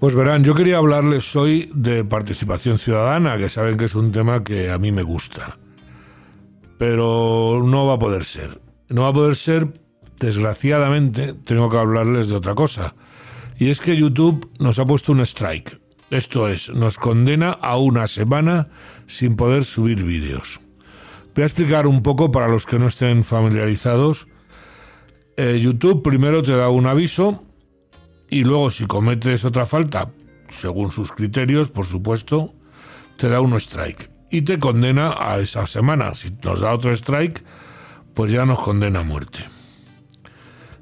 Pues verán, yo quería hablarles hoy de participación ciudadana, que saben que es un tema que a mí me gusta. Pero no va a poder ser. No va a poder ser, desgraciadamente, tengo que hablarles de otra cosa. Y es que YouTube nos ha puesto un strike. Esto es, nos condena a una semana sin poder subir vídeos. Voy a explicar un poco para los que no estén familiarizados. Eh, YouTube primero te da un aviso y luego si cometes otra falta, según sus criterios, por supuesto, te da un strike y te condena a esa semana. Si nos da otro strike, pues ya nos condena a muerte.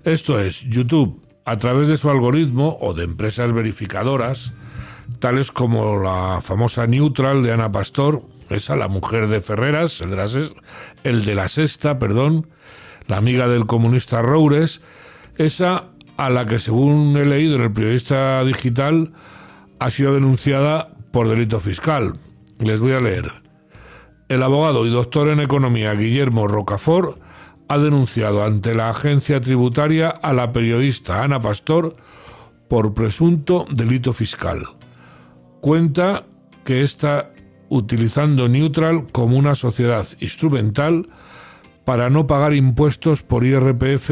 Esto es, YouTube, a través de su algoritmo o de empresas verificadoras, tales como la famosa Neutral de Ana Pastor, esa, la mujer de Ferreras, el de la, el de la sexta, perdón, la amiga del comunista Roures, esa a la que según he leído en el periodista digital ha sido denunciada por delito fiscal. Les voy a leer. El abogado y doctor en economía Guillermo Rocafort ha denunciado ante la agencia tributaria a la periodista Ana Pastor por presunto delito fiscal. Cuenta que está utilizando Neutral como una sociedad instrumental para no pagar impuestos por IRPF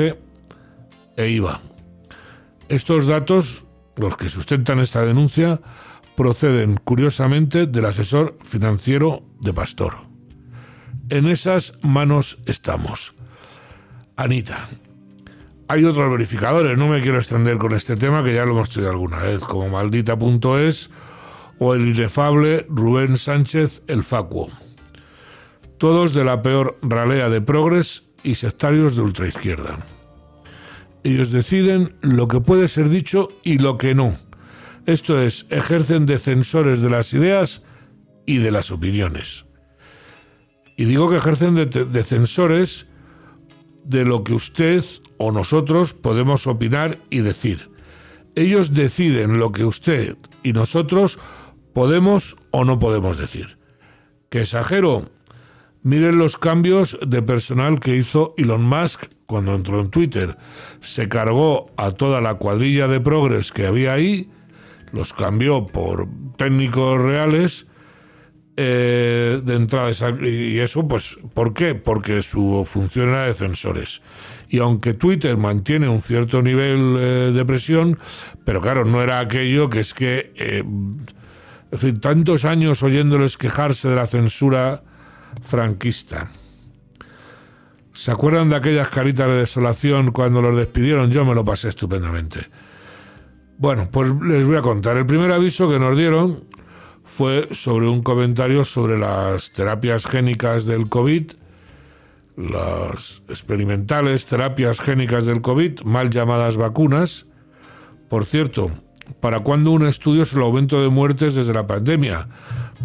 e IVA. Estos datos, los que sustentan esta denuncia, proceden curiosamente del asesor financiero de Pastor. En esas manos estamos. Anita. Hay otros verificadores, no me quiero extender con este tema que ya lo hemos tenido alguna vez, como maldita.es o el inefable Rubén Sánchez el Facuo. Todos de la peor ralea de progres y sectarios de ultraizquierda. Ellos deciden lo que puede ser dicho y lo que no. Esto es, ejercen de censores de las ideas y de las opiniones. Y digo que ejercen de, de censores de lo que usted o nosotros podemos opinar y decir. Ellos deciden lo que usted y nosotros podemos o no podemos decir. ¿Que exagero? Miren los cambios de personal que hizo Elon Musk cuando entró en Twitter. Se cargó a toda la cuadrilla de progres que había ahí, los cambió por técnicos reales eh, de entrada. Y eso, pues, ¿por qué? Porque su función era de censores. Y aunque Twitter mantiene un cierto nivel eh, de presión, pero claro, no era aquello que es que, eh, en fin, tantos años oyéndoles quejarse de la censura franquista. ¿Se acuerdan de aquellas caritas de desolación cuando los despidieron? Yo me lo pasé estupendamente. Bueno, pues les voy a contar. El primer aviso que nos dieron fue sobre un comentario sobre las terapias génicas del COVID, las experimentales terapias génicas del COVID, mal llamadas vacunas. Por cierto, ¿para cuándo un estudio sobre el aumento de muertes desde la pandemia?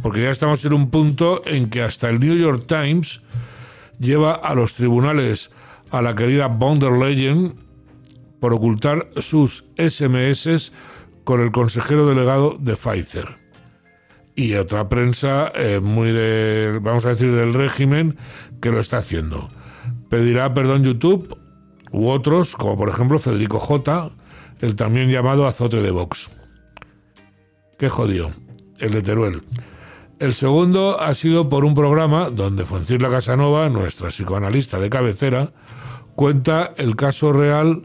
Porque ya estamos en un punto en que hasta el New York Times lleva a los tribunales a la querida von der por ocultar sus SMS con el consejero delegado de Pfizer. Y otra prensa eh, muy de, vamos a decir, del régimen que lo está haciendo. Pedirá perdón YouTube u otros, como por ejemplo Federico J., el también llamado azote de Vox. Qué jodido, el de Teruel. El segundo ha sido por un programa donde Foncirla Casanova, nuestra psicoanalista de cabecera, cuenta el caso real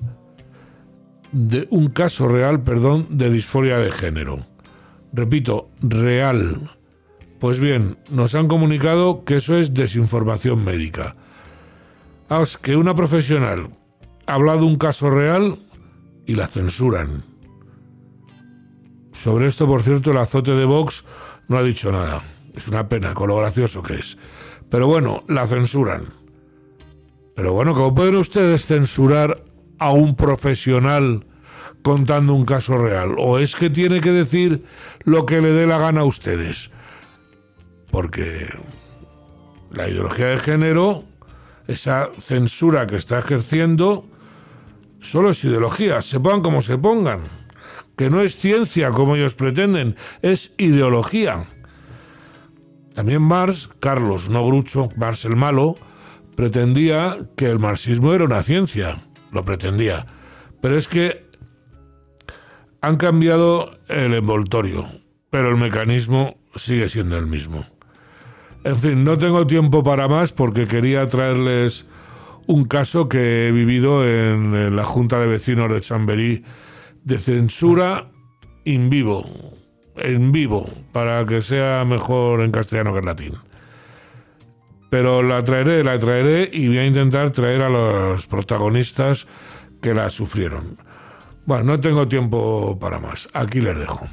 de un caso real, perdón, de disforia de género. Repito, real. Pues bien, nos han comunicado que eso es desinformación médica. que una profesional ha hablado de un caso real y la censuran. Sobre esto, por cierto, el azote de Vox no ha dicho nada. Es una pena con lo gracioso que es. Pero bueno, la censuran. Pero bueno, ¿cómo pueden ustedes censurar a un profesional contando un caso real? ¿O es que tiene que decir lo que le dé la gana a ustedes? Porque la ideología de género, esa censura que está ejerciendo, solo es ideología, se pongan como se pongan que no es ciencia como ellos pretenden, es ideología. También Marx, Carlos, no Grucho, Marx el malo, pretendía que el marxismo era una ciencia, lo pretendía. Pero es que Han cambiado el envoltorio, pero el mecanismo sigue siendo el mismo. En fin, no tengo tiempo para más porque quería traerles un caso que he vivido en, la Junta de Vecinos de Chamberí de censura in vivo, en vivo, para que sea mejor en castellano que en latín. Pero la traeré, la traeré y voy a intentar traer a los protagonistas que la sufrieron. Bueno, no tengo tiempo para más. Aquí les dejo.